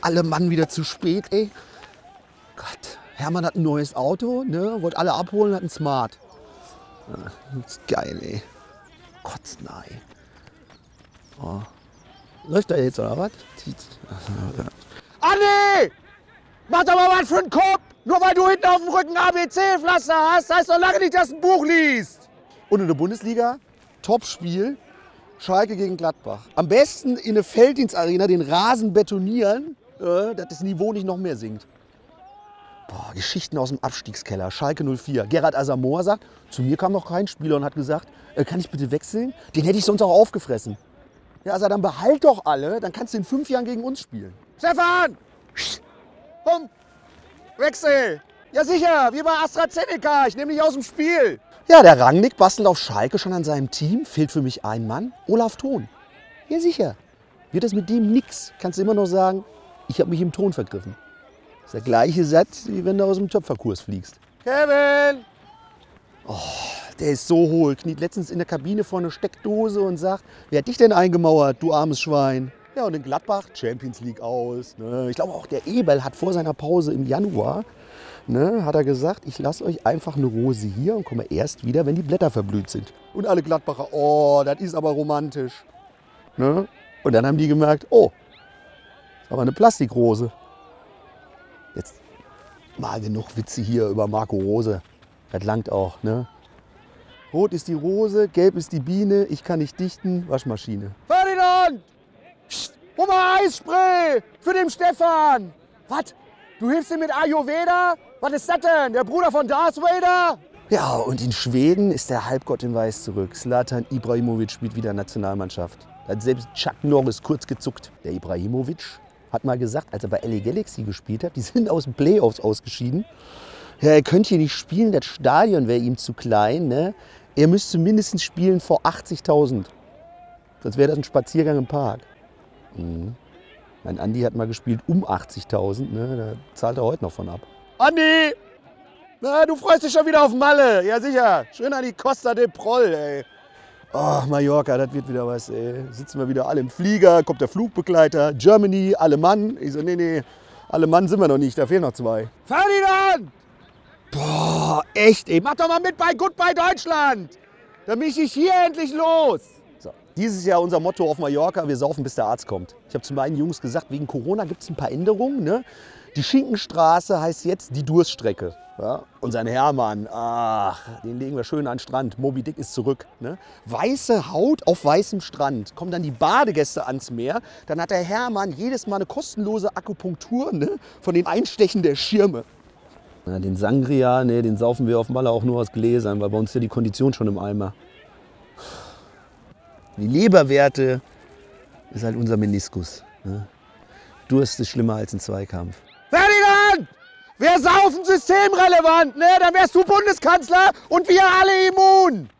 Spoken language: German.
alle Mann wieder zu spät, ey. Gott, Hermann hat ein neues Auto, ne? Wollte alle abholen, hat ein Smart. Ja, das ist geil, ey. Kotzen, ey. Oh. Läuft da jetzt, oder was? Anni! Mach doch mal was für einen Kopf! Nur weil du hinten auf dem Rücken ABC-Pflaster hast, heißt doch lange nicht, dass du ein Buch liest. Und in der Bundesliga, Topspiel, Schalke gegen Gladbach. Am besten in eine Felddienstarena den Rasen betonieren, äh, dass das Niveau nicht noch mehr sinkt. Boah, Geschichten aus dem Abstiegskeller. Schalke 04. Gerhard Asamoah sagt, zu mir kam noch kein Spieler und hat gesagt, äh, kann ich bitte wechseln? Den hätte ich sonst auch aufgefressen. Ja, also dann behalt doch alle, dann kannst du in fünf Jahren gegen uns spielen. Stefan! Komm, Wechsel! Ja sicher, wie bei AstraZeneca, ich nehme dich aus dem Spiel. Ja, der Rangnick bastelt auf Schalke schon an seinem Team. Fehlt für mich ein Mann, Olaf Thon. Ja sicher, wird das mit dem nix, kannst du immer noch sagen, ich habe mich im Ton vergriffen. Das ist der gleiche Satz, wie wenn du aus dem Töpferkurs fliegst. Kevin! Oh, der ist so hohl, kniet letztens in der Kabine vor einer Steckdose und sagt, wer hat dich denn eingemauert, du armes Schwein? Ja, und in Gladbach Champions League aus. Ne? Ich glaube auch der Eberl hat vor seiner Pause im Januar, ne, hat er gesagt, ich lasse euch einfach eine Rose hier und komme erst wieder, wenn die Blätter verblüht sind. Und alle Gladbacher, oh, das ist aber romantisch. Ne? Und dann haben die gemerkt, oh, das ist aber eine Plastikrose. Jetzt mal genug Witze hier über Marco Rose. Das langt auch, ne? Rot ist die Rose, gelb ist die Biene, ich kann nicht dichten, Waschmaschine. Ferdinand! Psst, hol mal Eisspray für den Stefan! Was? Du hilfst ihm mit Ayurveda? Was ist das denn? Der Bruder von Darth Vader? Ja, und in Schweden ist der Halbgott in Weiß zurück. Slatan Ibrahimovic spielt wieder Nationalmannschaft. Da hat selbst Chuck Norris kurz gezuckt. Der Ibrahimovic hat mal gesagt, als er bei LA Galaxy gespielt hat, die sind aus den Playoffs ausgeschieden. Ja, er könnte hier nicht spielen, das Stadion wäre ihm zu klein. Ne? Er müsste mindestens spielen vor 80.000. Sonst wäre das ein Spaziergang im Park. Mhm. Mein Andi hat mal gespielt um 80.000. Ne? Da zahlt er heute noch von ab. Andi! Na, du freust dich schon wieder auf Malle. Ja, sicher. Schön an die Costa del Proll, ey. Oh, Mallorca, das wird wieder was, ey. Sitzen wir wieder alle im Flieger, kommt der Flugbegleiter, Germany, alle Mann. Ich so, nee, nee, alle Mann sind wir noch nicht, da fehlen noch zwei. Ferdinand! Boah, echt, ey. Mach doch mal mit bei Goodbye Deutschland. Dann bin ich hier endlich los. Dieses Jahr unser Motto auf Mallorca, wir saufen, bis der Arzt kommt. Ich habe zu meinen Jungs gesagt, wegen Corona gibt es ein paar Änderungen. Ne? Die Schinkenstraße heißt jetzt die Durststrecke. Ja? Und sein Hermann, ach, den legen wir schön an den Strand. Moby Dick ist zurück. Ne? Weiße Haut auf weißem Strand. Kommen dann die Badegäste ans Meer. Dann hat der Hermann jedes Mal eine kostenlose Akupunktur ne? von dem Einstechen der Schirme. Na, den Sangria, nee, den saufen wir auf Malle auch nur aus Gläsern, weil bei uns ist ja die Kondition schon im Eimer. Die Leberwerte ist halt unser Meniskus. Ne? Durst ist schlimmer als ein Zweikampf. Ferdinand! Wir saufen systemrelevant, ne? Dann wärst du Bundeskanzler und wir alle immun.